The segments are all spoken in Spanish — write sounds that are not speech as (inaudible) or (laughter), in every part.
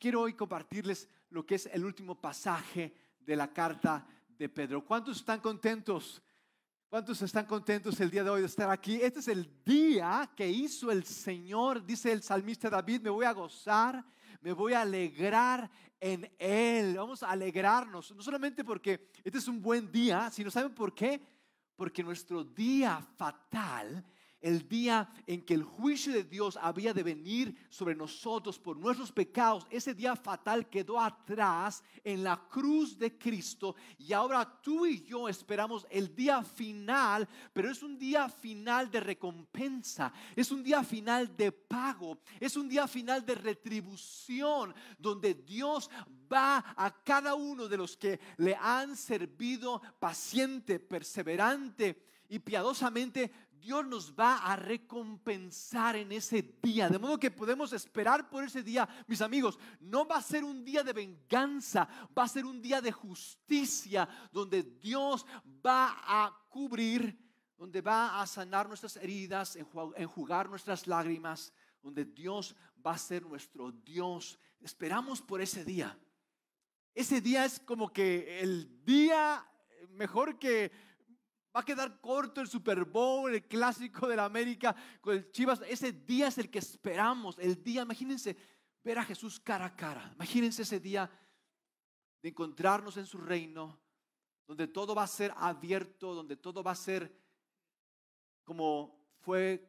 quiero hoy compartirles lo que es el último pasaje de la carta de Pedro. ¿Cuántos están contentos? ¿Cuántos están contentos el día de hoy de estar aquí? Este es el día que hizo el Señor, dice el salmista David, me voy a gozar, me voy a alegrar en Él. Vamos a alegrarnos, no solamente porque este es un buen día, sino ¿saben por qué? Porque nuestro día fatal el día en que el juicio de Dios había de venir sobre nosotros por nuestros pecados, ese día fatal quedó atrás en la cruz de Cristo. Y ahora tú y yo esperamos el día final, pero es un día final de recompensa, es un día final de pago, es un día final de retribución donde Dios va a cada uno de los que le han servido paciente, perseverante y piadosamente Dios nos va a recompensar en ese día. De modo que podemos esperar por ese día, mis amigos. No va a ser un día de venganza, va a ser un día de justicia, donde Dios va a cubrir, donde va a sanar nuestras heridas, enjugar nuestras lágrimas, donde Dios va a ser nuestro Dios. Esperamos por ese día. Ese día es como que el día mejor que Va a quedar corto el Super Bowl, el clásico de la América con el Chivas. Ese día es el que esperamos. El día, imagínense, ver a Jesús cara a cara. Imagínense ese día de encontrarnos en su reino, donde todo va a ser abierto, donde todo va a ser como fue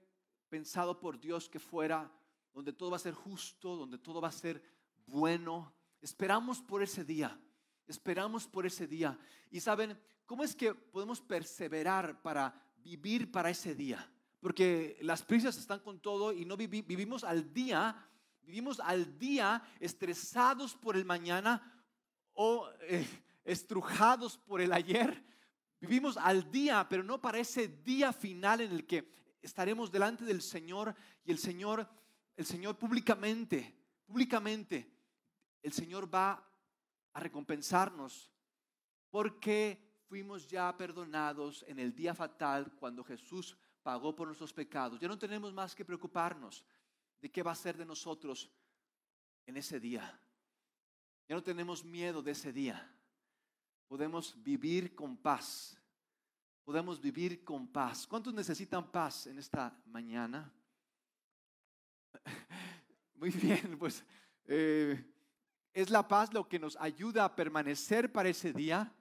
pensado por Dios que fuera, donde todo va a ser justo, donde todo va a ser bueno. Esperamos por ese día. Esperamos por ese día. Y saben, ¿cómo es que podemos perseverar para vivir para ese día? Porque las prisas están con todo y no vivimos al día, vivimos al día estresados por el mañana o eh, estrujados por el ayer. Vivimos al día, pero no para ese día final en el que estaremos delante del Señor y el Señor, el Señor públicamente, públicamente, el Señor va a recompensarnos porque fuimos ya perdonados en el día fatal cuando Jesús pagó por nuestros pecados. Ya no tenemos más que preocuparnos de qué va a ser de nosotros en ese día. Ya no tenemos miedo de ese día. Podemos vivir con paz. Podemos vivir con paz. ¿Cuántos necesitan paz en esta mañana? (laughs) Muy bien, pues eh, es la paz lo que nos ayuda a permanecer para ese día.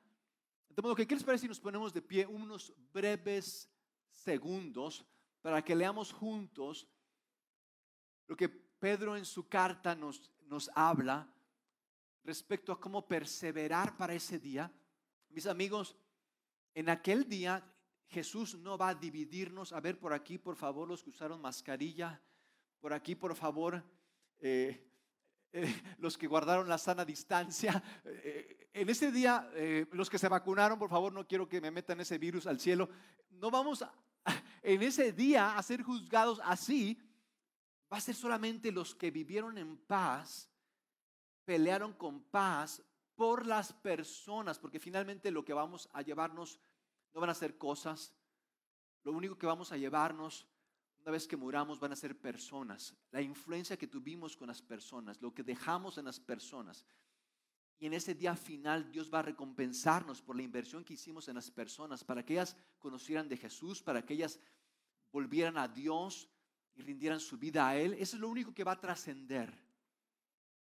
De modo que, ¿qué les parece si nos ponemos de pie unos breves segundos para que leamos juntos lo que Pedro en su carta nos, nos habla respecto a cómo perseverar para ese día? Mis amigos, en aquel día Jesús no va a dividirnos. A ver, por aquí, por favor, los que usaron mascarilla. Por aquí, por favor, eh, eh, los que guardaron la sana distancia. Eh, en ese día, eh, los que se vacunaron, por favor, no quiero que me metan ese virus al cielo. No vamos (laughs) en ese día a ser juzgados así. Va a ser solamente los que vivieron en paz, pelearon con paz por las personas, porque finalmente lo que vamos a llevarnos no van a ser cosas. Lo único que vamos a llevarnos una vez que muramos van a ser personas. La influencia que tuvimos con las personas, lo que dejamos en las personas. Y en ese día final Dios va a recompensarnos por la inversión que hicimos en las personas, para que ellas conocieran de Jesús, para que ellas volvieran a Dios y rindieran su vida a Él. Eso es lo único que va a trascender.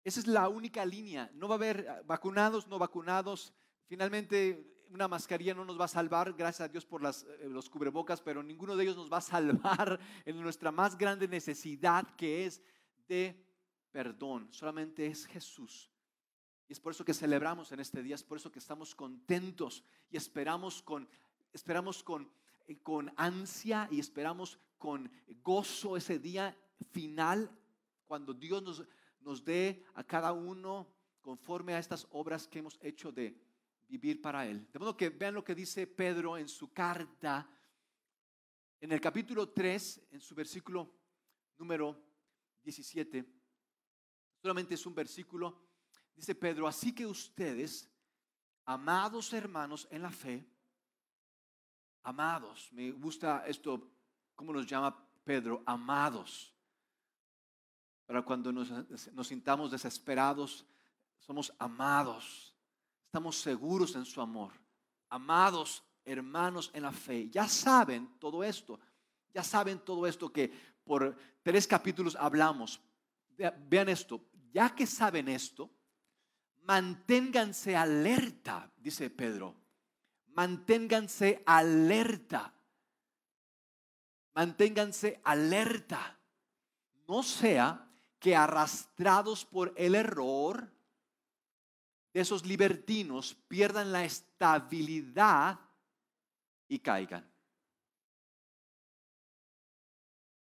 Esa es la única línea. No va a haber vacunados, no vacunados. Finalmente una mascarilla no nos va a salvar, gracias a Dios por las, eh, los cubrebocas, pero ninguno de ellos nos va a salvar (laughs) en nuestra más grande necesidad que es de perdón. Solamente es Jesús. Y es por eso que celebramos en este día, es por eso que estamos contentos y esperamos con, esperamos con, eh, con ansia y esperamos con gozo ese día final cuando Dios nos, nos dé a cada uno conforme a estas obras que hemos hecho de vivir para Él. De modo que vean lo que dice Pedro en su carta, en el capítulo 3, en su versículo número 17. Solamente es un versículo. Dice Pedro, así que ustedes, amados hermanos en la fe, amados, me gusta esto, ¿cómo nos llama Pedro? Amados. para cuando nos, nos sintamos desesperados, somos amados, estamos seguros en su amor, amados hermanos en la fe. Ya saben todo esto, ya saben todo esto que por tres capítulos hablamos. Vean esto, ya que saben esto, manténganse alerta, dice Pedro, manténganse alerta, manténganse alerta. No sea que arrastrados por el error de esos libertinos pierdan la estabilidad y caigan.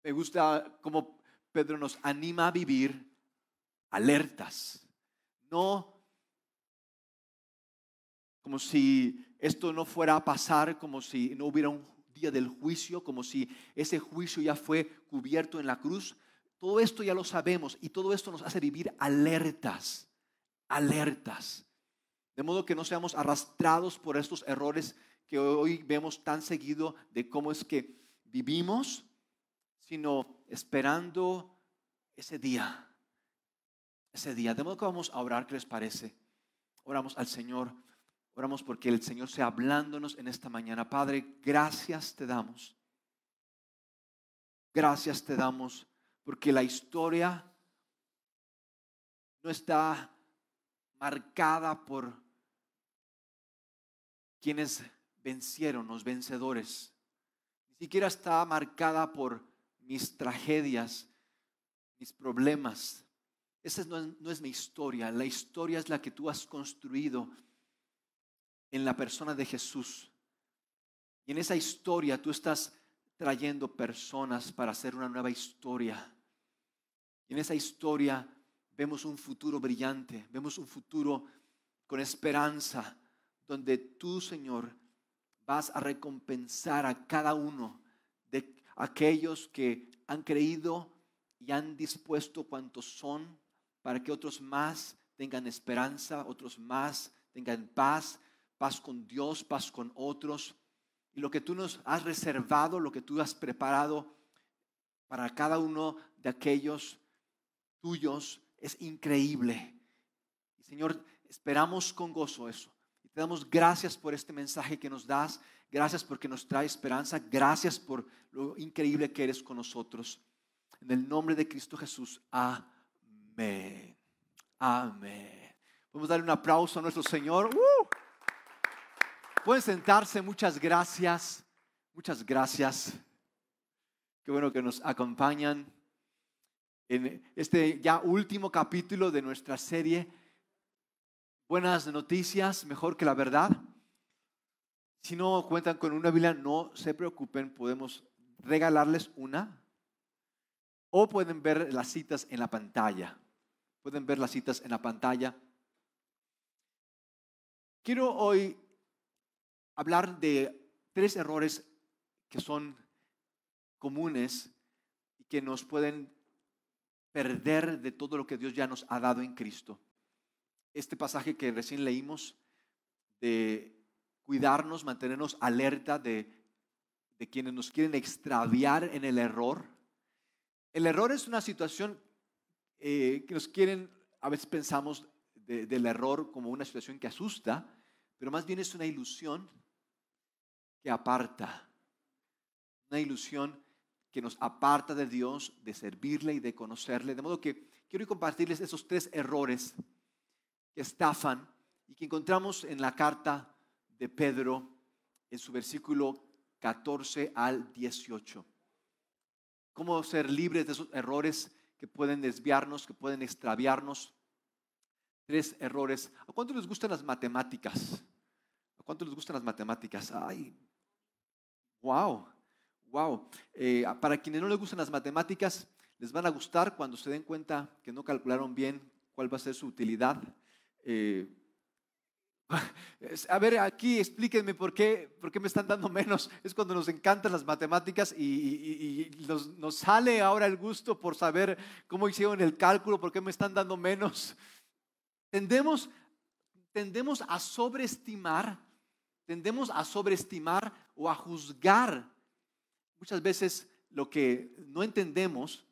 Me gusta cómo Pedro nos anima a vivir alertas, no como si esto no fuera a pasar, como si no hubiera un día del juicio, como si ese juicio ya fue cubierto en la cruz. Todo esto ya lo sabemos y todo esto nos hace vivir alertas, alertas. De modo que no seamos arrastrados por estos errores que hoy vemos tan seguido de cómo es que vivimos, sino esperando ese día, ese día. De modo que vamos a orar, ¿qué les parece? Oramos al Señor, oramos porque el Señor sea hablándonos en esta mañana. Padre, gracias te damos. Gracias te damos porque la historia no está marcada por quienes vencieron, los vencedores. Ni siquiera está marcada por mis tragedias, mis problemas. Esa no es, no es mi historia. La historia es la que tú has construido en la persona de Jesús. Y en esa historia tú estás trayendo personas para hacer una nueva historia. En esa historia vemos un futuro brillante, vemos un futuro con esperanza, donde tú, Señor, vas a recompensar a cada uno de aquellos que han creído y han dispuesto cuantos son para que otros más tengan esperanza, otros más tengan paz, paz con Dios, paz con otros. Y lo que tú nos has reservado, lo que tú has preparado para cada uno de aquellos tuyos es increíble. Señor, esperamos con gozo eso. Y te damos gracias por este mensaje que nos das. Gracias porque nos trae esperanza. Gracias por lo increíble que eres con nosotros. En el nombre de Cristo Jesús. Amén. Amén. Vamos a darle un aplauso a nuestro Señor. ¡Uh! Pueden sentarse. Muchas gracias. Muchas gracias. Qué bueno que nos acompañan en este ya último capítulo de nuestra serie. Buenas noticias, mejor que la verdad. Si no cuentan con una Biblia, no se preocupen, podemos regalarles una. O pueden ver las citas en la pantalla. Pueden ver las citas en la pantalla. Quiero hoy hablar de tres errores que son comunes y que nos pueden perder de todo lo que Dios ya nos ha dado en Cristo. Este pasaje que recién leímos de cuidarnos, mantenernos alerta de, quienes nos quieren extraviar en el error. El error es una situación eh, que nos quieren, a veces pensamos del error como una situación que asusta, pero más bien es una ilusión que aparta, una ilusión que nos aparta de Dios, de servirle y de conocerle. De modo que quiero compartirles esos tres errores que estafan y que encontramos en la carta de Pedro en su versículo 14 al 18. Cómo ser libres de esos errores que pueden desviarnos, que pueden extraviarnos. Tres errores. ¿A cuánto les gustan las matemáticas? ¿A cuánto les gustan las matemáticas? Ay, wow. Wow, eh, para quienes no les gustan las matemáticas, les van a gustar cuando se den cuenta que no calcularon bien cuál va a ser su utilidad. Eh, (laughs) a ver, aquí explíquenme por qué, por qué me están dando menos. Es cuando nos encantan las matemáticas y, nos, sale ahora el gusto por saber cómo hicieron el cálculo, por qué me están dando menos. Tendemos, tendemos a sobreestimar, tendemos a sobreestimar o a juzgar Muchas veces lo que no entendemos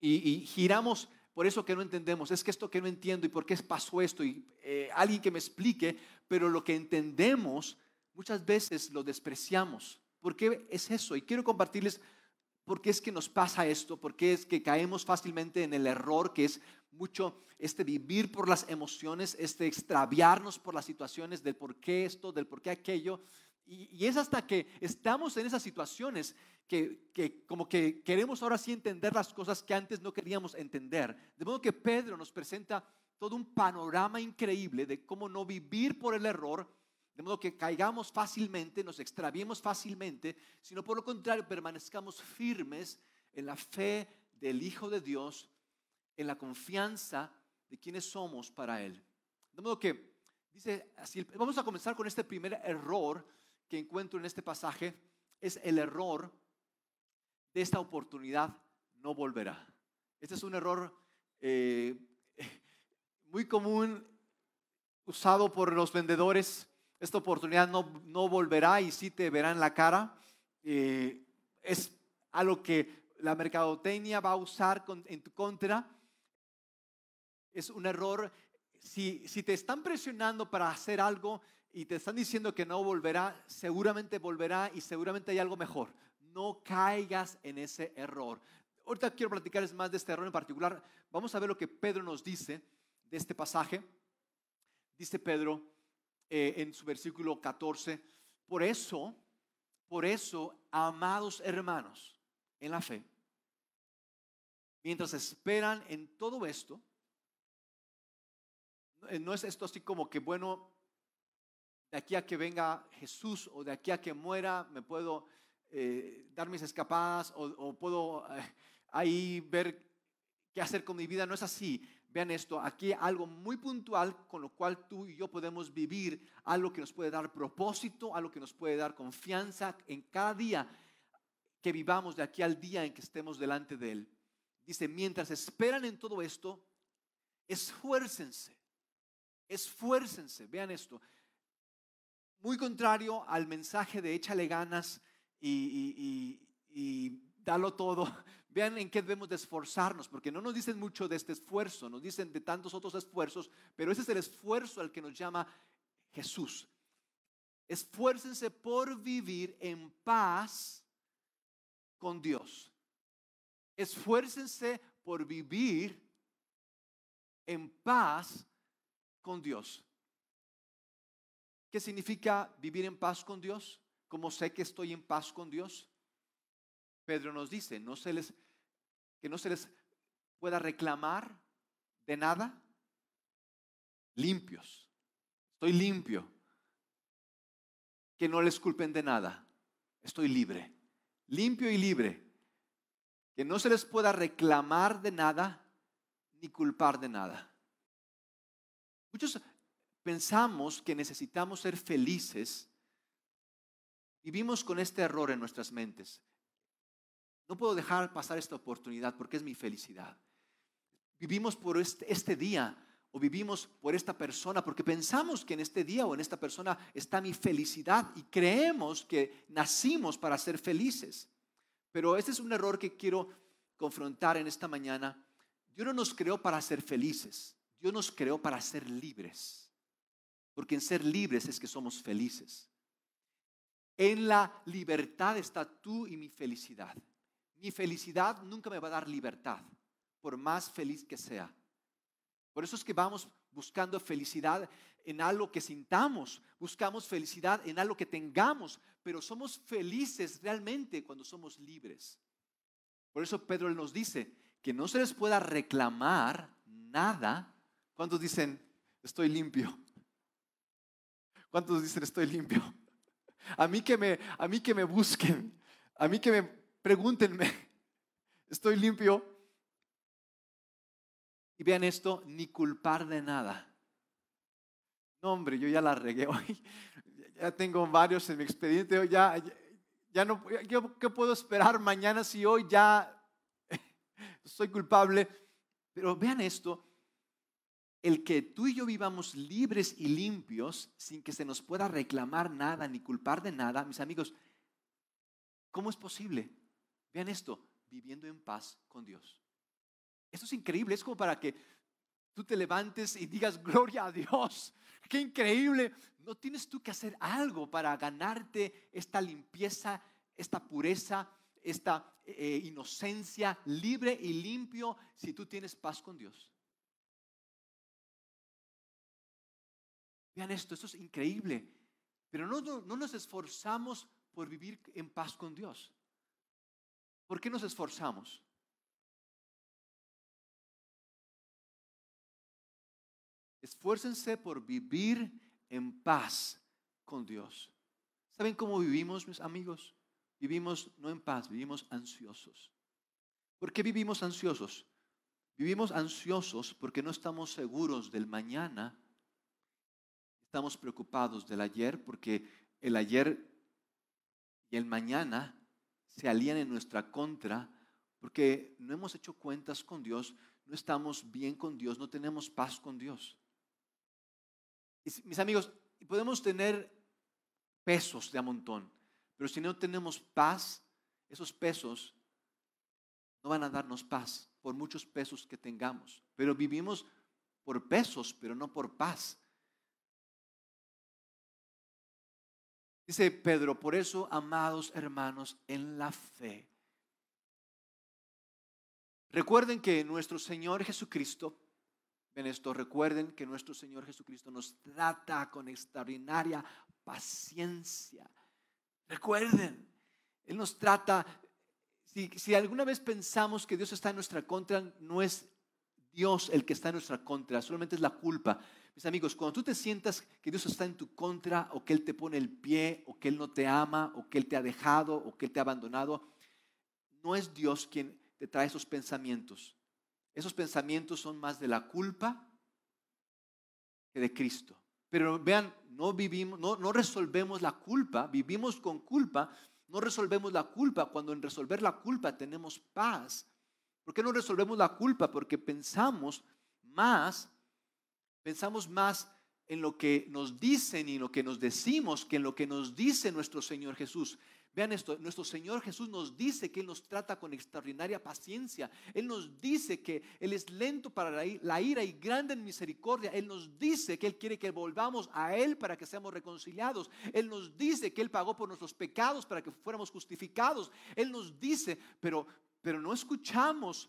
y, giramos por eso que no entendemos. Es que esto que no entiendo y por qué pasó esto y eh, alguien que me explique, pero lo que entendemos muchas veces lo despreciamos. ¿Por qué es eso? Y quiero compartirles por qué es que nos pasa esto, por qué es que caemos fácilmente en el error que es mucho este vivir por las emociones, este extraviarnos por las situaciones del por qué esto, del por qué aquello. Y, es hasta que estamos en esas situaciones que, que, como que queremos ahora sí entender las cosas que antes no queríamos entender. De modo que Pedro nos presenta todo un panorama increíble de cómo no vivir por el error, de modo que caigamos fácilmente, nos extraviemos fácilmente, sino por lo contrario permanezcamos firmes en la fe del Hijo de Dios, en la confianza de quienes somos para Él. De modo que dice así, vamos a comenzar con este primer error que encuentro en este pasaje es el error de esta oportunidad no volverá. Este es un error eh, muy común usado por los vendedores. Esta oportunidad no, no volverá y sí te verá en la cara. Eh, es algo que la mercadotecnia va a usar en tu contra. Es un error. Si, si te están presionando para hacer algo, y te están diciendo que no volverá, seguramente volverá y seguramente hay algo mejor. No caigas en ese error. Ahorita quiero platicarles más de este error en particular. Vamos a ver lo que Pedro nos dice de este pasaje. Dice Pedro eh, en su versículo 14, por eso, por eso, amados hermanos, en la fe, mientras esperan en todo esto, no es esto así como que, bueno, de aquí a que venga Jesús o de aquí a que muera, me puedo eh, dar mis escapadas o, puedo eh, ahí ver qué hacer con mi vida. No es así. Vean esto, aquí algo muy puntual con lo cual tú y yo podemos vivir, algo que nos puede dar propósito, algo que nos puede dar confianza en cada día que vivamos de aquí al día en que estemos delante de Él. Dice, mientras esperan en todo esto, esfuércense, esfuércense, vean esto, muy contrario al mensaje de échale ganas y, dalo todo. (laughs) Vean en qué debemos de esforzarnos, porque no nos dicen mucho de este esfuerzo, nos dicen de tantos otros esfuerzos, pero ese es el esfuerzo al que nos llama Jesús. Esfuércense por vivir en paz con Dios. Esfuércense por vivir en paz con Dios. ¿Qué significa vivir en paz con Dios? ¿Cómo sé que estoy en paz con Dios? Pedro nos dice, no se les, que no se les pueda reclamar de nada. Limpios. Estoy limpio. Que no les culpen de nada. Estoy libre. Limpio y libre. Que no se les pueda reclamar de nada ni culpar de nada. Muchos pensamos que necesitamos ser felices, vivimos con este error en nuestras mentes. No puedo dejar pasar esta oportunidad porque es mi felicidad. Vivimos por este, este, día o vivimos por esta persona porque pensamos que en este día o en esta persona está mi felicidad y creemos que nacimos para ser felices. Pero este es un error que quiero confrontar en esta mañana. Dios no nos creó para ser felices, Dios nos creó para ser libres. Porque en ser libres es que somos felices. En la libertad está tú y mi felicidad. Mi felicidad nunca me va a dar libertad, por más feliz que sea. Por eso es que vamos buscando felicidad en algo que sintamos, buscamos felicidad en algo que tengamos, pero somos felices realmente cuando somos libres. Por eso Pedro nos dice que no se les pueda reclamar nada. cuando dicen, estoy limpio? ¿Cuántos dicen estoy limpio? (laughs) A mí que me, a mí que me busquen, a mí que me pregúntenme, (laughs) estoy limpio. Y vean esto, ni culpar de nada. No, hombre, yo ya la regué hoy. (laughs) Ya tengo varios en mi expediente. Ya, ya, no, ¿qué puedo esperar mañana si hoy ya soy culpable? Pero vean esto, el que tú y yo vivamos libres y limpios sin que se nos pueda reclamar nada ni culpar de nada, mis amigos, ¿cómo es posible? Vean esto, viviendo en paz con Dios. Eso es increíble, es como para que tú te levantes y digas, gloria a Dios, qué increíble. No tienes tú que hacer algo para ganarte esta limpieza, esta pureza, esta eh, inocencia libre y limpio si tú tienes paz con Dios. Vean esto, esto es increíble. Pero no, no, nos esforzamos por vivir en paz con Dios. ¿Por qué nos esforzamos? Esfuércense por vivir en paz con Dios. ¿Saben cómo vivimos, mis amigos? Vivimos no en paz, vivimos ansiosos. ¿Por qué vivimos ansiosos? Vivimos ansiosos porque no estamos seguros del mañana. Estamos preocupados del ayer porque el ayer y el mañana se alían en nuestra contra porque no hemos hecho cuentas con Dios, no estamos bien con Dios, no tenemos paz con Dios. mis amigos, podemos tener pesos de a montón, pero si no tenemos paz, esos pesos no van a darnos paz por muchos pesos que tengamos. Pero vivimos por pesos, pero no por paz. Dice Pedro, por eso, amados hermanos, en la fe. Recuerden que nuestro Señor Jesucristo, ven esto, recuerden que nuestro Señor Jesucristo nos trata con extraordinaria paciencia. Recuerden, Él nos trata, si, alguna vez pensamos que Dios está en nuestra contra, no es Dios el que está en nuestra contra, solamente es la culpa. Mis amigos, cuando tú te sientas que Dios está en tu contra o que Él te pone el pie o que Él no te ama o que Él te ha dejado o que Él te ha abandonado, no es Dios quien te trae esos pensamientos. Esos pensamientos son más de la culpa que de Cristo. Pero vean, no vivimos, no, no resolvemos la culpa, vivimos con culpa, no resolvemos la culpa cuando en resolver la culpa tenemos paz. ¿Por qué no resolvemos la culpa? Porque pensamos más, pensamos más en lo que nos dicen y lo que nos decimos que en lo que nos dice nuestro Señor Jesús. Vean esto, nuestro Señor Jesús nos dice que Él nos trata con extraordinaria paciencia. Él nos dice que Él es lento para la ira y grande en misericordia. Él nos dice que Él quiere que volvamos a Él para que seamos reconciliados. Él nos dice que Él pagó por nuestros pecados para que fuéramos justificados. Él nos dice, pero, pero no escuchamos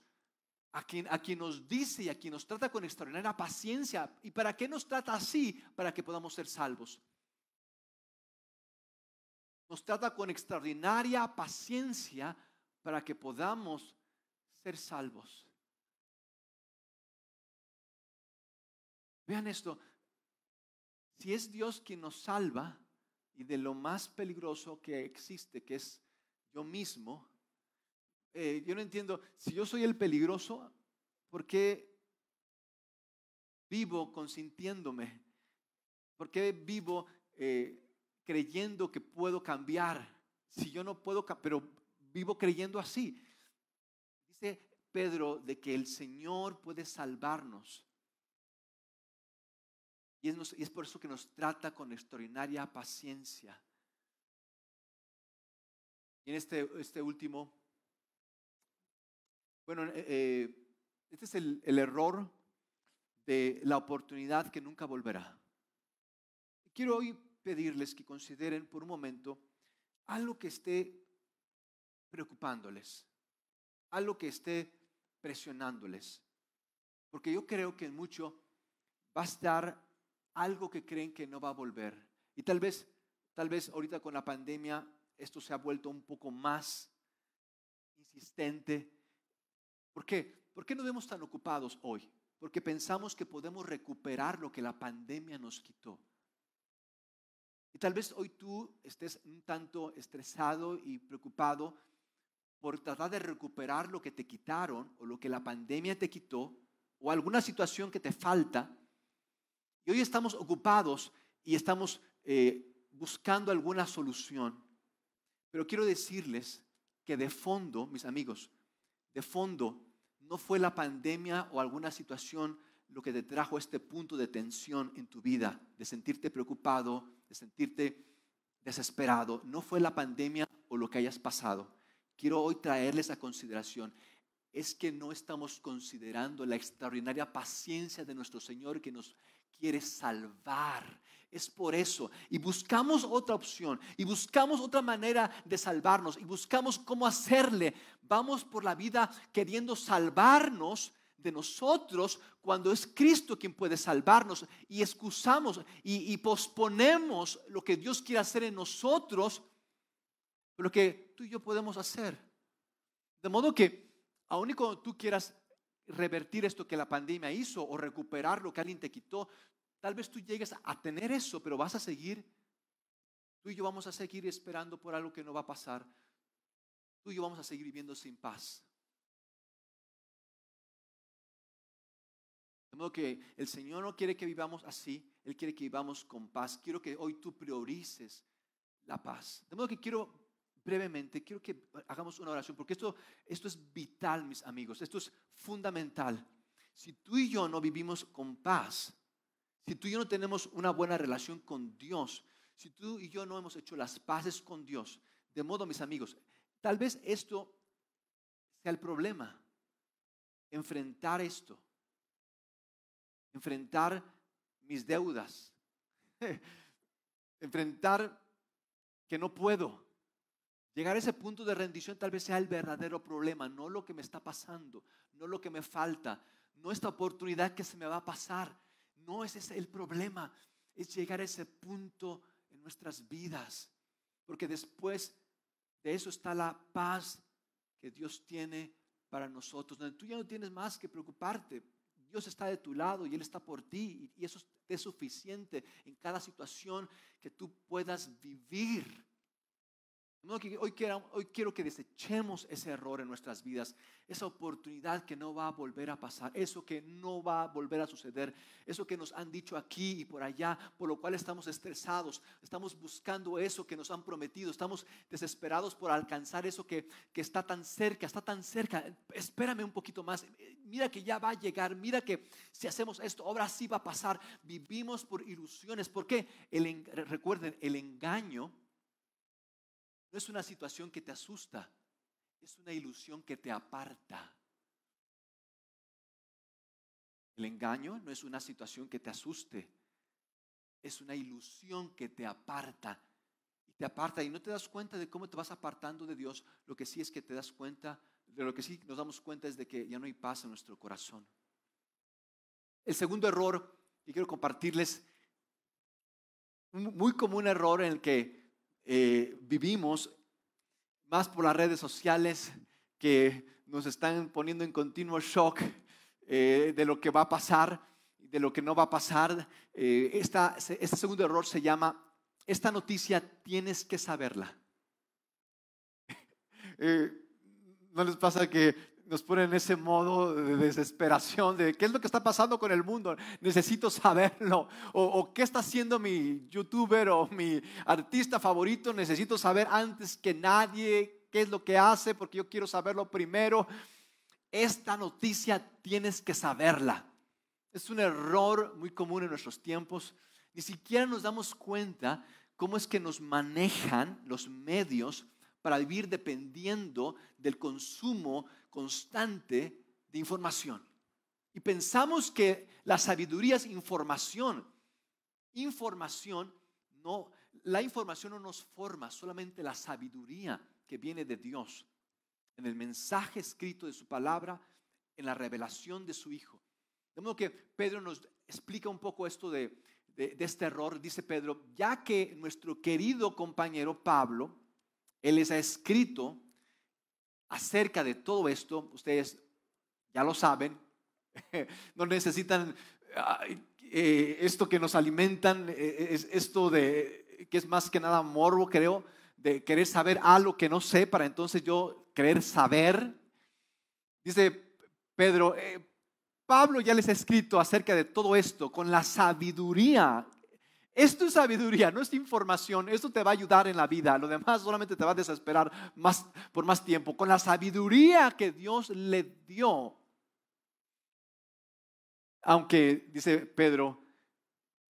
a quien, a quien nos dice y a quien nos trata con extraordinaria paciencia. ¿Y para qué nos trata así? Para que podamos ser salvos nos trata con extraordinaria paciencia para que podamos ser salvos. Vean esto, si es Dios quien nos salva y de lo más peligroso que existe, que es yo mismo, eh, yo no entiendo, si yo soy el peligroso, ¿por qué vivo consintiéndome? ¿Por qué vivo eh, creyendo que puedo cambiar. Si yo no puedo, pero vivo creyendo así. Dice Pedro de que el Señor puede salvarnos. Y es, por eso que nos trata con extraordinaria paciencia. Y en este, este último, bueno, eh, eh, este es el, error de la oportunidad que nunca volverá. Quiero hoy pedirles que consideren por un momento algo que esté preocupándoles, algo que esté presionándoles. Porque yo creo que en mucho va a estar algo que creen que no va a volver. Y tal vez, tal vez ahorita con la pandemia esto se ha vuelto un poco más insistente. ¿Por qué? ¿Por qué nos vemos tan ocupados hoy? Porque pensamos que podemos recuperar lo que la pandemia nos quitó. Y tal vez hoy tú estés un tanto estresado y preocupado por tratar de recuperar lo que te quitaron o lo que la pandemia te quitó o alguna situación que te falta. Y hoy estamos ocupados y estamos eh, buscando alguna solución. Pero quiero decirles que de fondo, mis amigos, de fondo no fue la pandemia o alguna situación lo que te trajo este punto de tensión en tu vida, de sentirte preocupado, de sentirte desesperado, no fue la pandemia o lo que hayas pasado. Quiero hoy traerles a consideración. es que no estamos considerando la extraordinaria paciencia de nuestro Señor que nos quiere salvar. Es por eso. Y buscamos otra opción. Y buscamos otra manera de salvarnos. Y buscamos cómo hacerle. Vamos por la vida queriendo salvarnos de nosotros cuando es Cristo quien puede salvarnos. Y excusamos y, posponemos lo que Dios quiere hacer en nosotros. Lo que tú y yo podemos hacer. De modo que, aun cuando tú quieras revertir esto que la pandemia hizo o recuperar lo que alguien te quitó, Tal vez tú llegues a tener eso, pero vas a seguir. Tú y yo vamos a seguir esperando por algo que no va a pasar. Tú y yo vamos a seguir viviendo sin paz. De modo que el Señor no quiere que vivamos así, Él quiere que vivamos con paz. Quiero que hoy tú priorices la paz. De modo que quiero brevemente, quiero que hagamos una oración, porque esto, esto es vital, mis amigos, esto es fundamental. Si tú y yo no vivimos con paz, si tú y yo no tenemos una buena relación con Dios, si tú y yo no hemos hecho las paces con Dios, de modo, mis amigos, tal vez esto sea el problema. Enfrentar esto. Enfrentar mis deudas. (laughs) Enfrentar que no puedo. Llegar a ese punto de rendición tal vez sea el verdadero problema, no lo que me está pasando, no lo que me falta, no esta oportunidad que se me va a pasar, no ese es el problema, es llegar a ese punto en nuestras vidas. Porque después de eso está la paz que Dios tiene para nosotros. Donde tú ya no tienes más que preocuparte. Dios está de tu lado y Él está por ti. Y eso es suficiente en cada situación que tú puedas vivir. Hoy quiero, que desechemos ese error en nuestras vidas, esa oportunidad que no va a volver a pasar, eso que no va a volver a suceder, eso que nos han dicho aquí y por allá, por lo cual estamos estresados, estamos buscando eso que nos han prometido, estamos desesperados por alcanzar eso que, que está tan cerca, está tan cerca. Espérame un poquito más, mira que ya va a llegar, mira que si hacemos esto, ahora sí va a pasar. Vivimos por ilusiones, porque el, recuerden, el engaño no es una situación que te asusta, es una ilusión que te aparta. El engaño no es una situación que te asuste, es una ilusión que te aparta. Y te aparta y no te das cuenta de cómo te vas apartando de Dios. Lo que sí es que te das cuenta, de lo que sí nos damos cuenta es de que ya no hay paz en nuestro corazón. El segundo error y quiero compartirles, un muy común error en el que eh, vivimos, más por las redes sociales que nos están poniendo en continuo shock eh, de lo que va a pasar, de lo que no va a pasar. Eh, este segundo error se llama, esta noticia tienes que saberla. (laughs) ¿No les pasa que nos pone en ese modo de desesperación de qué es lo que está pasando con el mundo, necesito saberlo, o, qué está haciendo mi youtuber o mi artista favorito, necesito saber antes que nadie qué es lo que hace porque yo quiero saberlo primero. Esta noticia tienes que saberla. Es un error muy común en nuestros tiempos. Ni siquiera nos damos cuenta cómo es que nos manejan los medios para vivir dependiendo del consumo constante de información. Y pensamos que la sabiduría es información. Información no, la información no nos forma, solamente la sabiduría que viene de Dios, en el mensaje escrito de su palabra, en la revelación de su Hijo. De modo que Pedro nos explica un poco esto de, de este error. Dice Pedro, ya que nuestro querido compañero Pablo, él les ha escrito acerca de todo esto, ustedes ya lo saben, (laughs) no necesitan eh, esto que nos alimentan, eh, es esto de que es más que nada morbo, creo, de querer saber algo que no sé para entonces yo querer saber. Dice Pedro, eh, Pablo ya les ha escrito acerca de todo esto con la sabiduría es sabiduría, no es información. Esto te va a ayudar en la vida. Lo demás solamente te va a desesperar más, por más tiempo. Con la sabiduría que Dios le dio. Aunque, dice Pedro,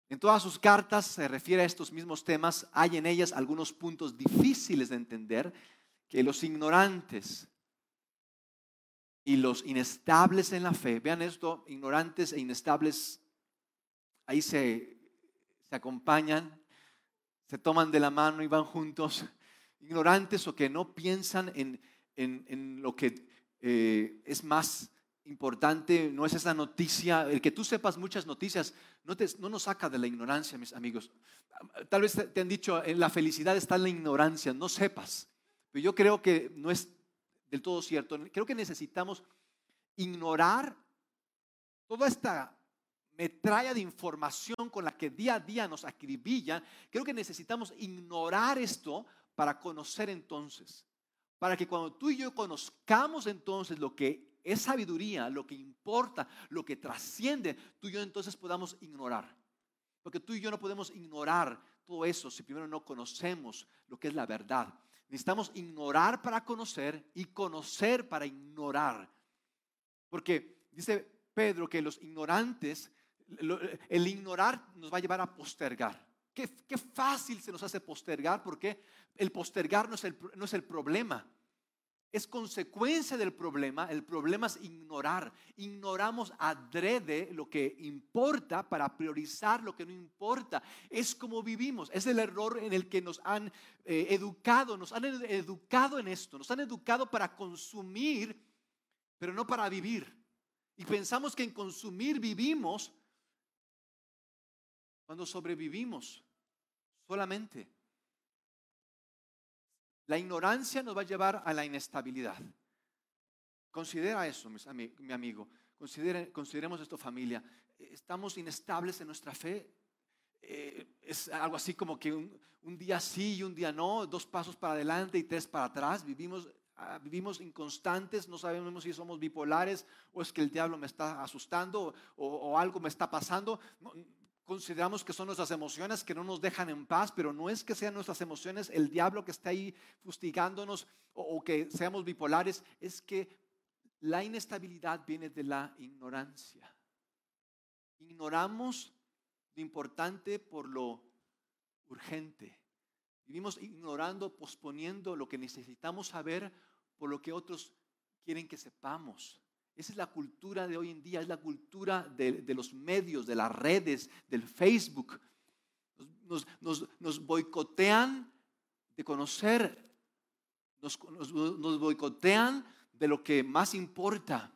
en todas sus cartas se refiere a estos mismos temas, hay en ellas algunos puntos difíciles de entender que los ignorantes y los inestables en la fe. Vean esto, ignorantes e inestables, ahí se, se acompañan, se toman de la mano y van juntos. (laughs) Ignorantes o que no piensan en, en, lo que eh, es más importante, no es esa noticia, el que tú sepas muchas noticias no, te, no nos saca de la ignorancia, mis amigos. Tal vez te han dicho, en la felicidad está en la ignorancia, no sepas. Pero yo creo que no es del todo cierto. Creo que necesitamos ignorar toda esta metralla de información con la que día a día nos acribilla. Creo que necesitamos ignorar esto para conocer entonces. Para que cuando tú y yo conozcamos entonces lo que es sabiduría, lo que importa, lo que trasciende, tú y yo entonces podamos ignorar. Porque tú y yo no podemos ignorar todo eso si primero no conocemos lo que es la verdad. Necesitamos ignorar para conocer y conocer para ignorar. Porque dice Pedro que los ignorantes, el ignorar nos va a llevar a postergar. Qué, fácil se nos hace postergar porque el postergar no es el, no es el problema es consecuencia del problema. El problema es ignorar. Ignoramos adrede lo que importa para priorizar lo que no importa. Es como vivimos. Es el error en el que nos han eh, educado. Nos han educado en esto. Nos han educado para consumir, pero no para vivir. Y pensamos que en consumir vivimos cuando sobrevivimos solamente. La ignorancia nos va a llevar a la inestabilidad. Considera eso, mi amigo. consideremos esto familia. Estamos inestables en nuestra fe. Eh, es algo así como que un, día sí y un día no, dos pasos para adelante y tres para atrás. Vivimos, ah, vivimos inconstantes, no sabemos si somos bipolares o es que el diablo me está asustando o, o algo me está pasando consideramos que son nuestras emociones que no nos dejan en paz, pero no es que sean nuestras emociones el diablo que está ahí fustigándonos o, que seamos bipolares, es que la inestabilidad viene de la ignorancia. Ignoramos lo importante por lo urgente. Vivimos ignorando, posponiendo lo que necesitamos saber por lo que otros quieren que sepamos. Esa es la cultura de hoy en día, es la cultura de, los medios, de las redes, del Facebook. Nos, boicotean de conocer, nos, nos boicotean de lo que más importa.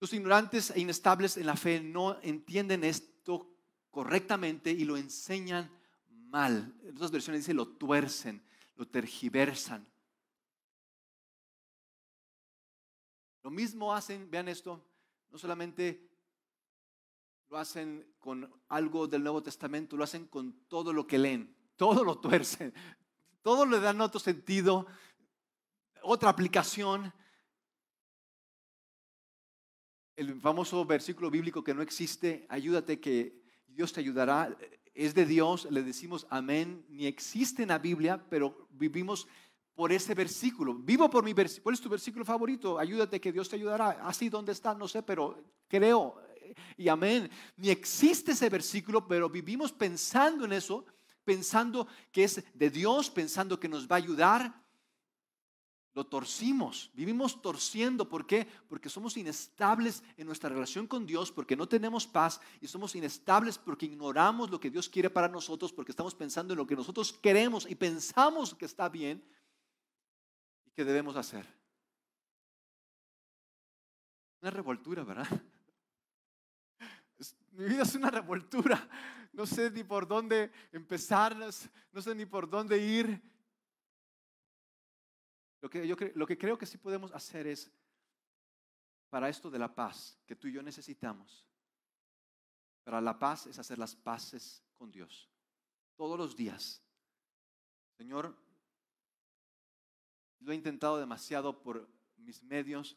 Los ignorantes e inestables en la fe no entienden esto correctamente y lo enseñan mal. En otras versiones dice lo tuercen, lo tergiversan. Lo mismo hacen, vean esto, no solamente lo hacen con algo del Nuevo Testamento, lo hacen con todo lo que leen, todo lo tuercen, todo le dan otro sentido, otra aplicación. El famoso versículo bíblico que no existe, ayúdate que Dios te ayudará, es de Dios, le decimos amén, ni existe en la Biblia, pero vivimos por ese versículo. Vivo por mi versículo. ¿Cuál es tu versículo favorito? Ayúdate que Dios te ayudará. Así donde está, no sé, pero creo. Y amén. Ni existe ese versículo, pero vivimos pensando en eso, pensando que es de Dios, pensando que nos va a ayudar. Lo torcimos, vivimos torciendo. ¿Por qué? Porque somos inestables en nuestra relación con Dios, porque no tenemos paz y somos inestables porque ignoramos lo que Dios quiere para nosotros, porque estamos pensando en lo que nosotros queremos y pensamos que está bien que debemos hacer. Una revoltura, ¿verdad? (laughs) Mi vida es una revoltura. No sé ni por dónde empezar, no sé ni por dónde ir. Lo que, yo, lo que creo que sí podemos hacer es, para esto de la paz que tú y yo necesitamos, para la paz es hacer las paces con Dios. Todos los días. Señor, lo he intentado demasiado por mis medios.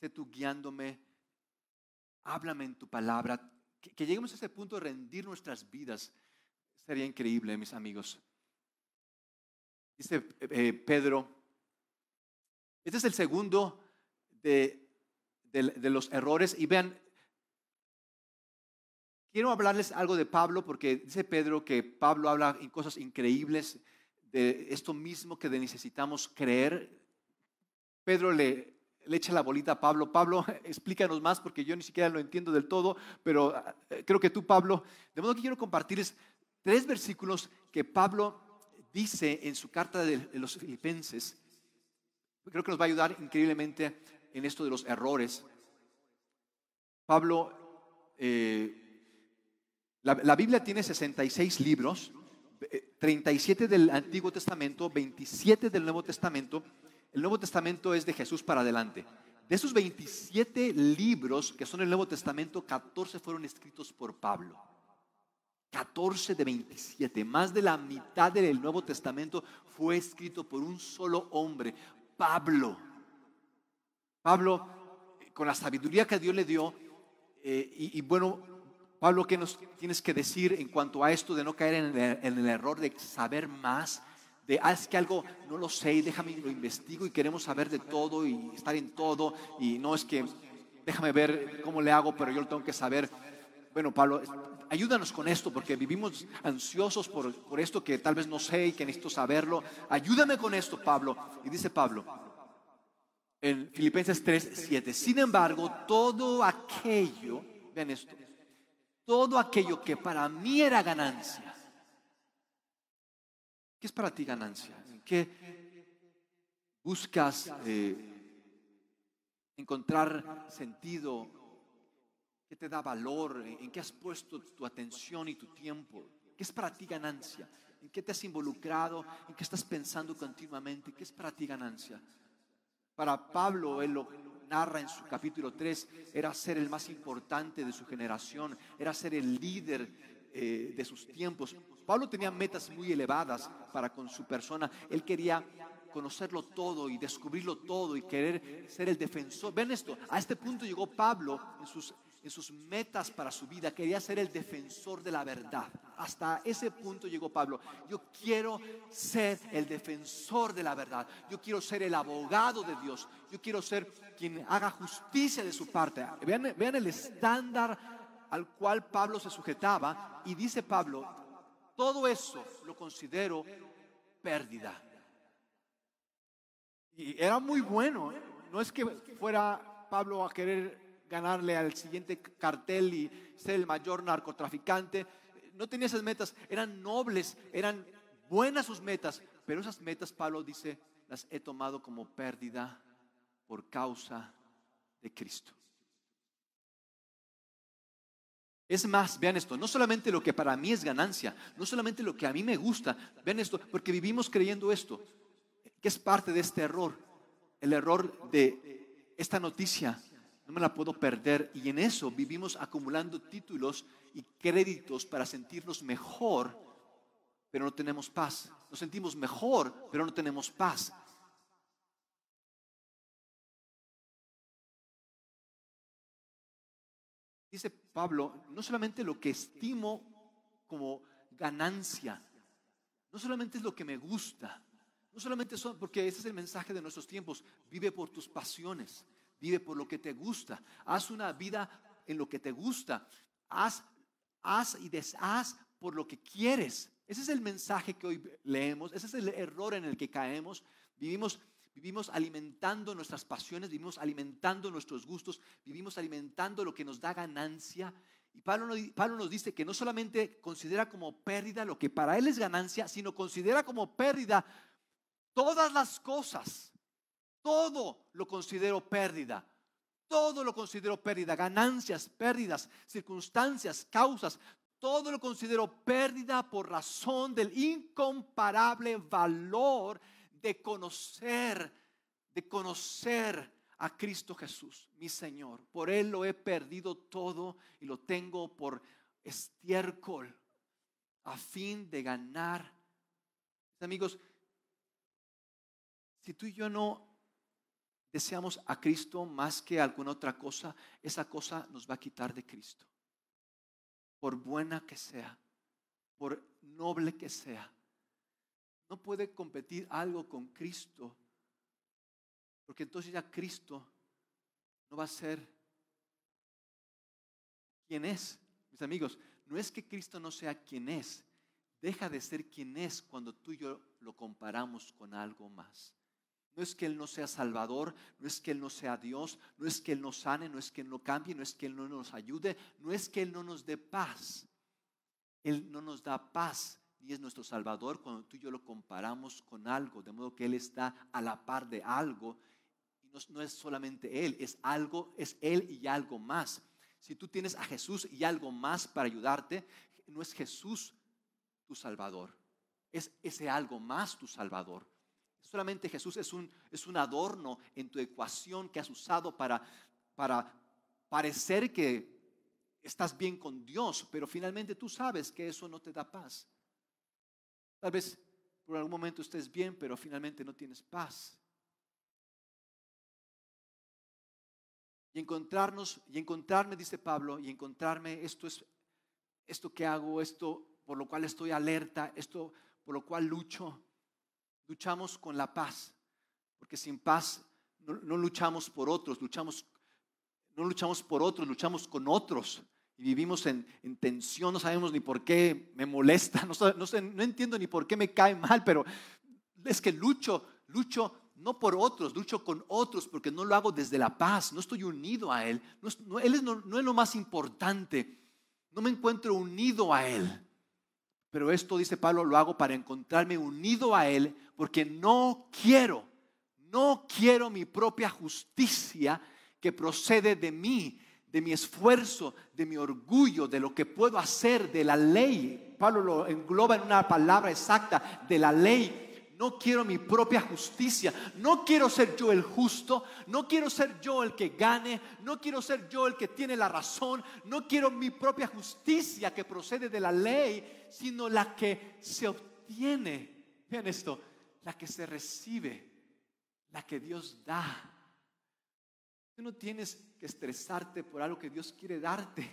Sé tú guiándome. Háblame en tu palabra. Que, lleguemos a ese punto de rendir nuestras vidas. Sería increíble, mis amigos. Dice eh, Pedro, este es el segundo de, de, los errores. Y vean, quiero hablarles algo de Pablo porque dice Pedro que Pablo habla en cosas increíbles de esto mismo que necesitamos creer. Pedro le le echa la bolita a Pablo. Pablo, (laughs) explícanos más porque yo ni siquiera lo entiendo del todo, pero eh, creo que tú, Pablo, de modo que quiero compartirles tres versículos que Pablo dice en su carta de los filipenses. Creo que nos va a ayudar increíblemente en esto de los errores. Pablo, eh, la, la Biblia tiene 66 libros, 37 del Antiguo Testamento, 27 del Nuevo Testamento. El Nuevo Testamento es de Jesús para adelante. De esos 27 libros que son el Nuevo Testamento, 14 fueron escritos por Pablo. 14 de 27, más de la mitad del Nuevo Testamento fue escrito por un solo hombre, Pablo. Pablo, con la sabiduría que Dios le dio, eh, y, bueno, Pablo, ¿qué nos tienes que decir en cuanto a esto de no caer en el, error de saber más? De, ah, es que algo no lo sé y déjame lo investigo y queremos saber de todo y estar en todo y no es que déjame ver cómo le hago, pero yo lo tengo que saber. Bueno, Pablo, ayúdanos con esto porque vivimos ansiosos por, por esto que tal vez no sé y que necesito saberlo. Ayúdame con esto, Pablo. Y dice Pablo en Filipenses 3, 7, sin embargo, todo aquello, vean esto, todo aquello que para mí era ganancia. ¿Qué es para ti ganancia? ¿En qué buscas eh, encontrar sentido? ¿Qué te da valor? ¿En qué has puesto tu atención y tu tiempo? ¿Qué es para ti ganancia? ¿En qué te has involucrado? ¿En qué estás pensando continuamente? ¿Qué es para ti ganancia? Para Pablo, él lo narra en su capítulo 3, era ser el más importante de su generación, era ser el líder eh, de sus tiempos. Pablo tenía metas muy elevadas para con su persona. Él quería conocerlo todo y descubrirlo todo y querer ser el defensor. Ven esto, a este punto llegó Pablo en sus en sus metas para su vida, quería ser el defensor de la verdad. Hasta ese punto llegó Pablo. Yo quiero ser el defensor de la verdad. Yo quiero ser el abogado de Dios. Yo quiero ser quien haga justicia de su parte. Vean, el estándar al cual Pablo se sujetaba. Y dice Pablo, todo eso lo considero pérdida. Y era muy bueno. No es que fuera Pablo a querer ganarle al siguiente cartel y ser el mayor narcotraficante. No tenía esas metas, eran nobles, eran buenas sus metas, pero esas metas, Pablo dice, las he tomado como pérdida por causa de Cristo. Es más, vean esto, no solamente lo que para mí es ganancia, no solamente lo que a mí me gusta, vean esto, porque vivimos creyendo esto, que es parte de este error, el error de esta noticia no me la puedo perder. Y en eso vivimos acumulando títulos y créditos para sentirnos mejor, pero no tenemos paz. Nos sentimos mejor, pero no tenemos paz. Dice Pablo, no solamente lo que estimo como ganancia, no solamente es lo que me gusta, no solamente son, porque ese es el mensaje de nuestros tiempos, vive por tus pasiones, Vive por lo que te gusta. Haz una vida en lo que te gusta. Haz, haz y deshaz por lo que quieres. Ese es el mensaje que hoy leemos. Ese es el error en el que caemos. Vivimos, vivimos alimentando nuestras pasiones, vivimos alimentando nuestros gustos, vivimos alimentando lo que nos da ganancia. Y Pablo, Pablo nos dice que no solamente considera como pérdida lo que para él es ganancia, sino considera como pérdida todas las cosas todo lo considero pérdida. Todo lo considero pérdida. Ganancias, pérdidas, circunstancias, causas. Todo lo considero pérdida por razón del incomparable valor de conocer, de conocer a Cristo Jesús, mi Señor. Por Él lo he perdido todo y lo tengo por estiércol a fin de ganar. Amigos, si tú y yo no deseamos a Cristo más que alguna otra cosa, esa cosa nos va a quitar de Cristo. Por buena que sea, por noble que sea. No puede competir algo con Cristo, porque entonces ya Cristo no va a ser quien es. Mis amigos, no es que Cristo no sea quien es, deja de ser quien es cuando tú y yo lo comparamos con algo más. No es que Él no sea Salvador, no es que Él no sea Dios, no es que Él nos sane, no es que Él no cambie, no es que Él no nos ayude, no es que Él no nos dé paz. Él no nos da paz ni es nuestro Salvador cuando tú y yo lo comparamos con algo, de modo que Él está a la par de algo. Y no, no es solamente Él, es algo, es Él y algo más. Si tú tienes a Jesús y algo más para ayudarte, no es Jesús tu Salvador, es ese algo más tu Salvador. Solamente Jesús es un, es un adorno en tu ecuación que has usado para, para parecer que estás bien con Dios, pero finalmente tú sabes que eso no te da paz. Tal vez por algún momento estés bien, pero finalmente no tienes paz. Y encontrarnos, y encontrarme, dice Pablo, y encontrarme, esto es, esto que hago, esto por lo cual estoy alerta, esto por lo cual lucho, luchamos con la paz, porque sin paz no, luchamos por otros, luchamos, no luchamos por otros, luchamos con otros y vivimos en, tensión, no sabemos ni por qué me molesta, no, no, no entiendo ni por qué me cae mal, pero es que lucho, lucho no por otros, lucho con otros porque no lo hago desde la paz, no estoy unido a Él, no, Él no, no es lo más importante, no me encuentro unido a Él. Pero esto, dice Pablo, lo hago para encontrarme unido a Él porque no quiero, no quiero mi propia justicia que procede de mí, de mi esfuerzo, de mi orgullo, de lo que puedo hacer, de la ley. Pablo lo engloba en una palabra exacta, de la ley. No quiero mi propia justicia, no quiero ser yo el justo, no quiero ser yo el que gane, no quiero ser yo el que tiene la razón, no quiero mi propia justicia que procede de la ley, sino la que se obtiene. Vean esto, la que se recibe, la que Dios da. Tú no tienes que estresarte por algo que Dios quiere darte.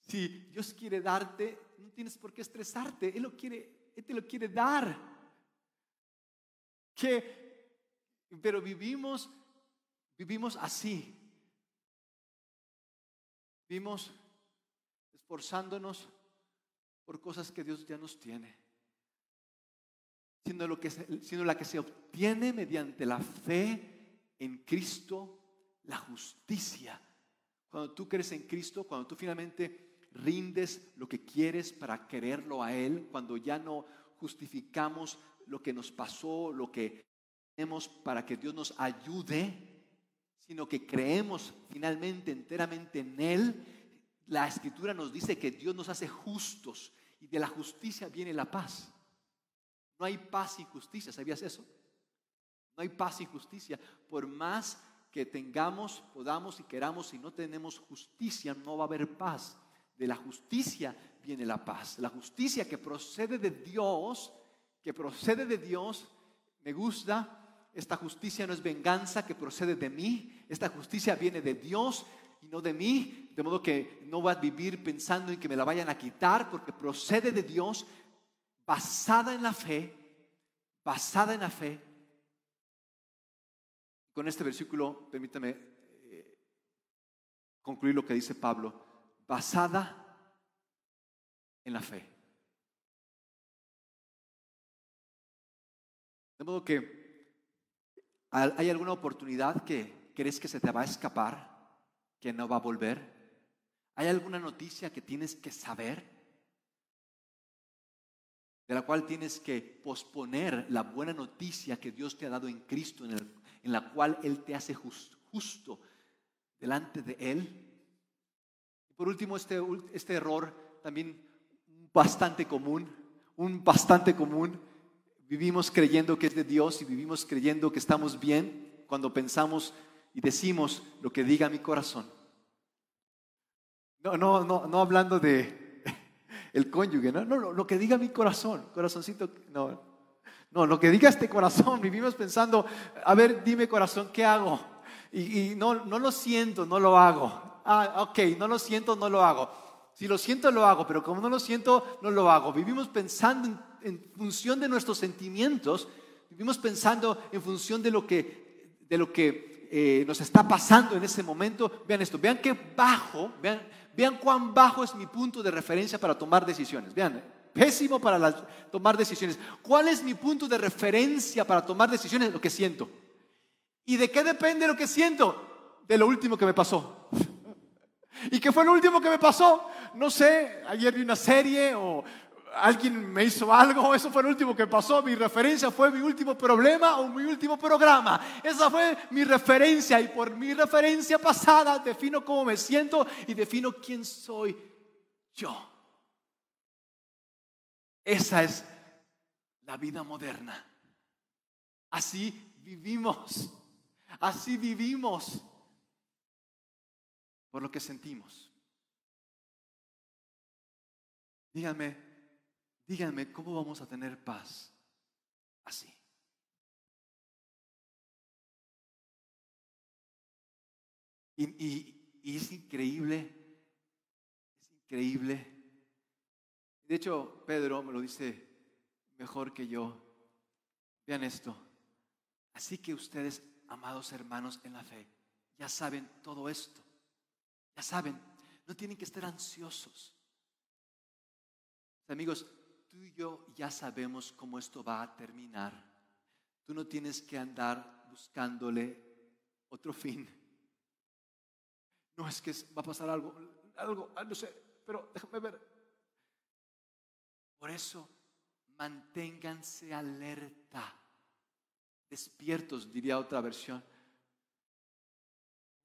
Si Dios quiere darte, no tienes por qué estresarte. Él lo quiere, Él te lo quiere dar. Que, pero vivimos, vivimos así. Vivimos esforzándonos por cosas que Dios ya nos tiene. Sino, lo que, sino la que se obtiene mediante la fe en Cristo la justicia. Cuando tú crees en Cristo, cuando tú finalmente rindes lo que quieres para quererlo a Él, cuando ya no justificamos lo que nos pasó, lo que tenemos para que Dios nos ayude, sino que creemos finalmente enteramente en Él, la escritura nos dice que Dios nos hace justos y de la justicia viene la paz. No hay paz sin justicia, ¿sabías eso? No hay paz sin justicia. Por más que tengamos, podamos y queramos, si no tenemos justicia, no va a haber paz. De la justicia viene la paz. La justicia que procede de Dios, que procede de Dios, me gusta. Esta justicia no es venganza que procede de mí. Esta justicia viene de Dios y no de mí. De modo que no voy a vivir pensando en que me la vayan a quitar porque procede de Dios, basada en la fe, basada en la fe con este versículo, permítame eh, concluir lo que dice Pablo, basada en la fe. De modo que hay alguna oportunidad que crees que se te va a escapar, que no va a volver. ¿Hay alguna noticia que tienes que saber? De la cual tienes que posponer la buena noticia que Dios te ha dado en Cristo en la cual Él te hace justo, delante de Él. Y por último, este, este error también bastante común, un bastante común. Vivimos creyendo que es de Dios y vivimos creyendo que estamos bien cuando pensamos y decimos lo que diga mi corazón. No, no, no, no hablando de el cónyuge, no, no, lo que diga mi corazón, corazoncito, no, no, lo que diga este corazón, vivimos pensando, a ver, dime corazón, ¿qué hago? Y, no, no lo siento, no lo hago. Ah, ok, no lo siento, no lo hago. Si lo siento, lo hago, pero como no lo siento, no lo hago. Vivimos pensando en, función de nuestros sentimientos, vivimos pensando en función de lo que, de lo que eh, nos está pasando en ese momento. Vean esto, vean qué bajo, vean, vean cuán bajo es mi punto de referencia para tomar decisiones. Vean, pésimo para tomar decisiones. ¿Cuál es mi punto de referencia para tomar decisiones? Lo que siento. ¿Y de qué depende lo que siento? De lo último que me pasó. (laughs) ¿Y qué fue lo último que me pasó? No sé, ayer vi una serie o alguien me hizo algo, eso fue lo último que pasó, mi referencia fue mi último problema o mi último programa. Esa fue mi referencia y por mi referencia pasada defino cómo me siento y defino quién soy yo. Esa es la vida moderna. Así vivimos. Así vivimos por lo que sentimos. Díganme, díganme, ¿cómo vamos a tener paz así? Y, es increíble, es increíble. De hecho, Pedro me lo dice mejor que yo. Vean esto. Así que ustedes, amados hermanos en la fe, ya saben todo esto. Ya saben, no tienen que estar ansiosos. Amigos, tú y yo ya sabemos cómo esto va a terminar. Tú no tienes que andar buscándole otro fin. No es que va a pasar algo, algo, ah, no sé, pero déjame ver. Por eso, manténganse alerta, despiertos, diría otra versión.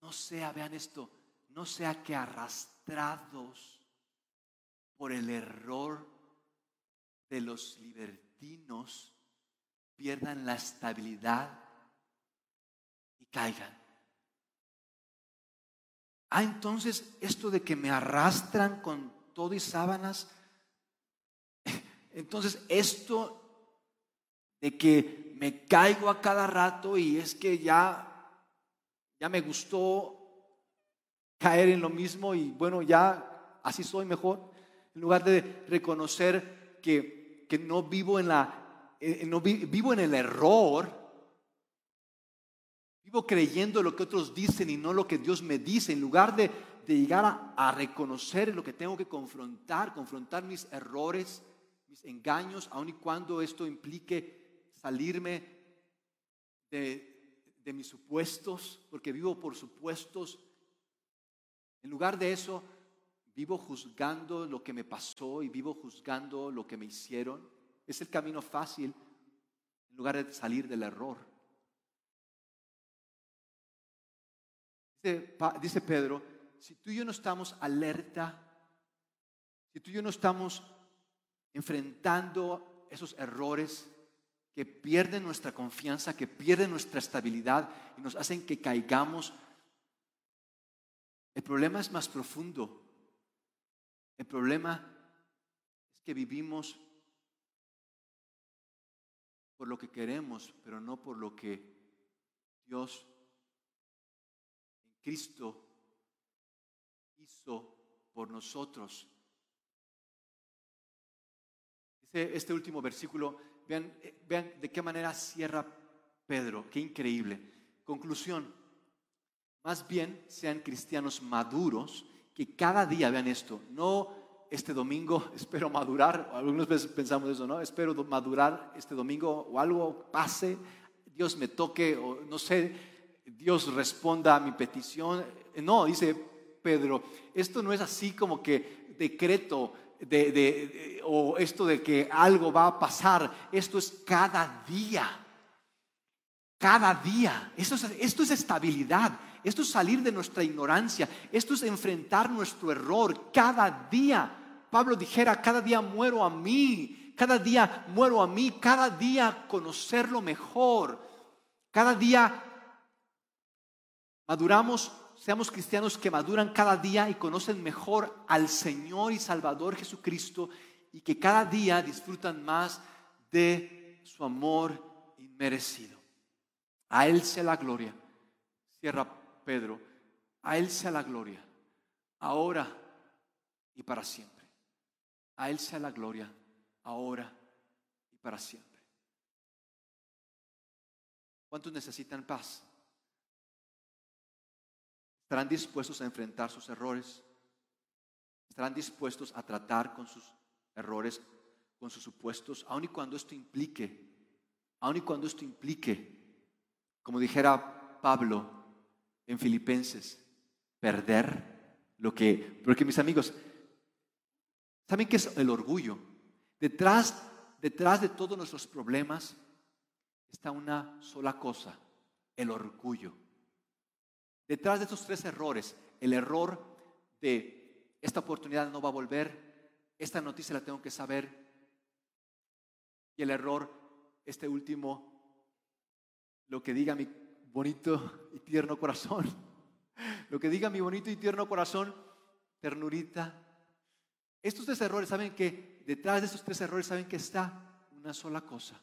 No sea, vean esto, no sea que arrastrados por el error de los libertinos pierdan la estabilidad y caigan. Ah, entonces esto de que me arrastran con todo y sábanas, entonces esto de que me caigo a cada rato y es que ya, ya me gustó caer en lo mismo y bueno, ya así soy mejor, en lugar de reconocer que, que no vivo en la, eh, no vivo en el error, vivo creyendo lo que otros dicen y no lo que Dios me dice, en lugar de, de llegar a, a reconocer lo que tengo que confrontar, confrontar mis errores, mis engaños, aun y cuando esto implique salirme de, de mis supuestos, porque vivo por supuestos. En lugar de eso, vivo juzgando lo que me pasó y vivo juzgando lo que me hicieron. Es el camino fácil en lugar de salir del error. Dice, Pedro, si tú y yo no estamos alerta, si tú y yo no estamos enfrentando esos errores que pierden nuestra confianza, que pierden nuestra estabilidad y nos hacen que caigamos el problema es más profundo. El problema es que vivimos por lo que queremos, pero no por lo que Dios en Cristo hizo por nosotros. Este último versículo, vean, eh, vean de qué manera cierra Pedro, qué increíble. Conclusión, más bien sean cristianos maduros que cada día vean esto. No este domingo (laughs) espero madurar, algunas veces pensamos eso, ¿no? Espero madurar este domingo o algo pase, Dios me toque o no sé, Dios responda a mi petición. No, dice Pedro, esto no es así como que decreto de, o esto de que algo va a pasar, esto es cada día. Cada día. Esto es, esto es estabilidad. Esto es salir de nuestra ignorancia. Esto es enfrentar nuestro error cada día. Pablo dijera, cada día muero a mí. Cada día muero a mí. Cada día conocerlo mejor. Cada día maduramos, seamos cristianos que maduran cada día y conocen mejor al Señor y Salvador Jesucristo y que cada día disfrutan más de su amor inmerecido. A Él sea la gloria. Cierra Pedro, a Él sea la gloria, ahora y para siempre. A Él sea la gloria, ahora y para siempre. ¿Cuántos necesitan paz? ¿Estarán dispuestos a enfrentar sus errores? ¿Estarán dispuestos a tratar con sus errores con sus supuestos, aun y cuando esto implique, aun y cuando esto implique, como dijera Pablo en Filipenses, perder lo que, porque mis amigos, ¿saben qué es el orgullo? Detrás, detrás de todos nuestros problemas está una sola cosa, el orgullo. Detrás de estos tres errores, el error de esta oportunidad no va a volver, esta noticia la tengo que saber, y el error, este último, lo que diga mi bonito y tierno corazón, (laughs) lo que diga mi bonito y tierno corazón, ternurita. Estos tres errores, ¿saben que Detrás de estos tres errores, ¿saben que está? Una sola cosa,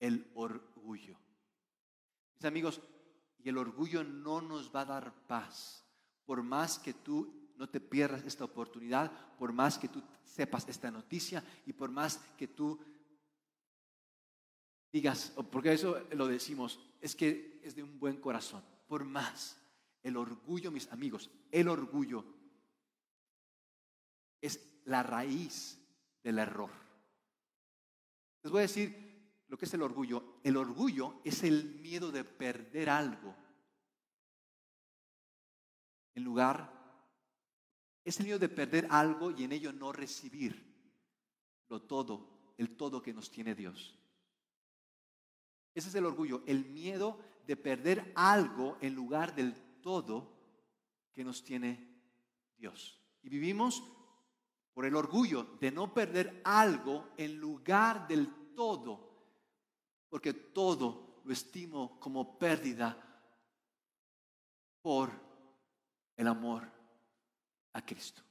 el orgullo. Mis amigos, y el orgullo no nos va a dar paz. Por más que tú no te pierdas esta oportunidad, por más que tú sepas esta noticia y por más que tú digas, porque eso lo decimos, es que es de un buen corazón. Por más, el orgullo, mis amigos, el orgullo es la raíz del error. Les voy a decir lo que es el orgullo. El orgullo es el miedo de perder algo. En lugar, es el miedo de perder algo y en ello no recibir lo todo, el todo que nos tiene Dios. Ese es el orgullo, el miedo de perder algo en lugar del todo que nos tiene Dios. Y vivimos por el orgullo de no perder algo en lugar del todo, porque todo lo estimo como pérdida por el amor a Cristo.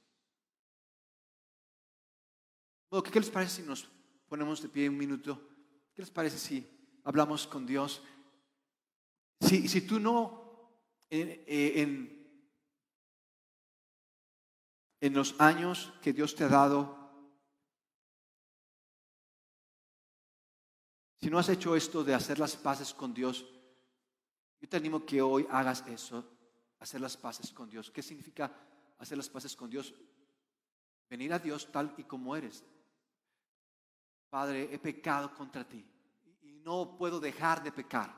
¿Qué les parece si nos ponemos de pie un minuto? ¿Qué les parece si hablamos con Dios. Si, si tú no, eh, en, en, los años que Dios te ha dado, si no has hecho esto de hacer las paces con Dios, yo te animo que hoy hagas eso, hacer las paces con Dios. ¿Qué significa hacer las paces con Dios? Venir a Dios tal y como eres. Padre, he pecado contra ti no puedo dejar de pecar.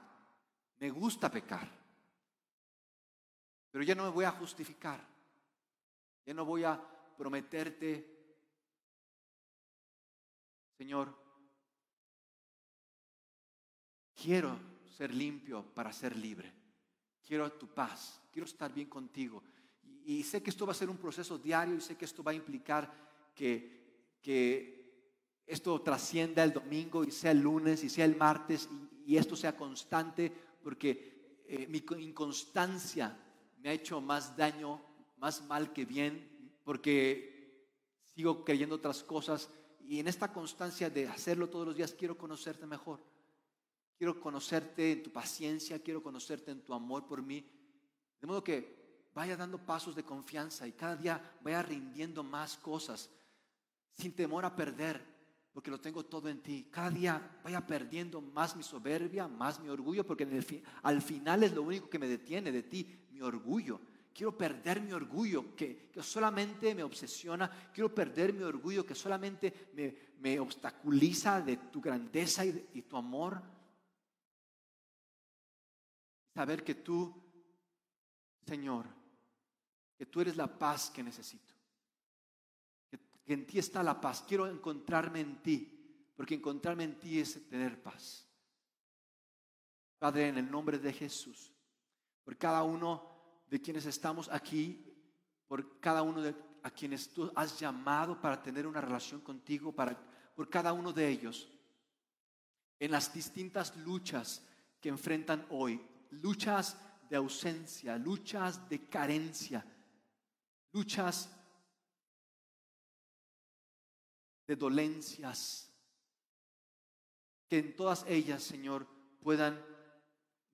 Me gusta pecar. Pero ya no me voy a justificar. Ya no voy a prometerte, Señor, quiero ser limpio para ser libre. Quiero tu paz. Quiero estar bien contigo. Y, sé que esto va a ser un proceso diario y sé que esto va a implicar que, que esto trascienda el domingo y sea el lunes y sea el martes y, esto sea constante porque eh, mi inconstancia me ha hecho más daño, más mal que bien, porque sigo creyendo otras cosas y en esta constancia de hacerlo todos los días quiero conocerte mejor. Quiero conocerte en tu paciencia, quiero conocerte en tu amor por mí. De modo que vaya dando pasos de confianza y cada día vaya rindiendo más cosas sin temor a perder, porque lo tengo todo en ti. Cada día vaya perdiendo más mi soberbia, más mi orgullo, porque al final es lo único que me detiene de ti, mi orgullo. Quiero perder mi orgullo que, solamente me obsesiona. Quiero perder mi orgullo que solamente me, obstaculiza de tu grandeza y, y tu amor. Saber que tú, Señor, que tú eres la paz que necesito en ti está la paz. Quiero encontrarme en ti, porque encontrarme en ti es tener paz. Padre, en el nombre de Jesús, por cada uno de quienes estamos aquí, por cada uno de a quienes tú has llamado para tener una relación contigo, para, por cada uno de ellos, en las distintas luchas que enfrentan hoy, luchas de ausencia, luchas de carencia, luchas de dolencias. Que en todas ellas, Señor, puedan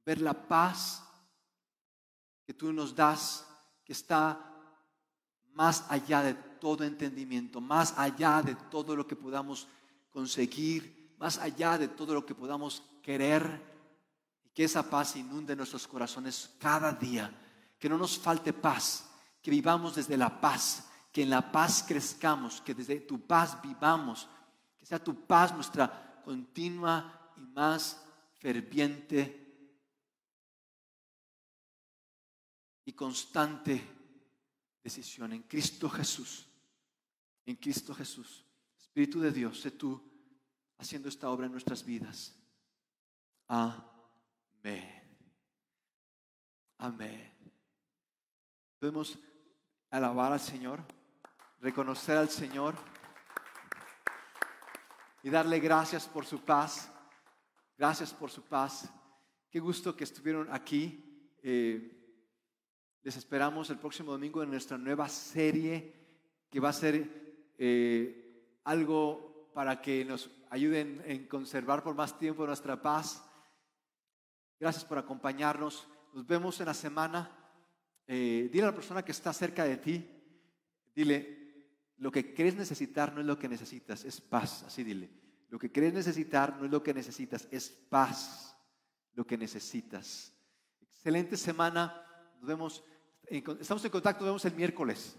ver la paz que tú nos das, que está más allá de todo entendimiento, más allá de todo lo que podamos conseguir, más allá de todo lo que podamos querer, y que esa paz inunde nuestros corazones cada día, que no nos falte paz, que vivamos desde la paz, que en la paz crezcamos, que desde tu paz vivamos, Que sea tu paz nuestra continua y más ferviente y constante decisión en Cristo Jesús. En Cristo Jesús. Espíritu de Dios, sé tú haciendo esta obra en nuestras vidas. Amén. Amén. Podemos alabar al Señor, reconocer al Señor y darle gracias por su paz. Gracias por su paz. Qué gusto que estuvieron aquí. Eh, les esperamos el próximo domingo en nuestra nueva serie que va a ser eh, algo para que nos ayuden en conservar por más tiempo nuestra paz. Gracias por acompañarnos. Nos vemos en la semana. Eh, dile a la persona que está cerca de ti, dile, lo que crees necesitar no es lo que necesitas, es paz. Así dile, lo que crees necesitar no es lo que necesitas, es paz lo que necesitas. Excelente semana. Nos vemos estamos en contacto, nos vemos el miércoles.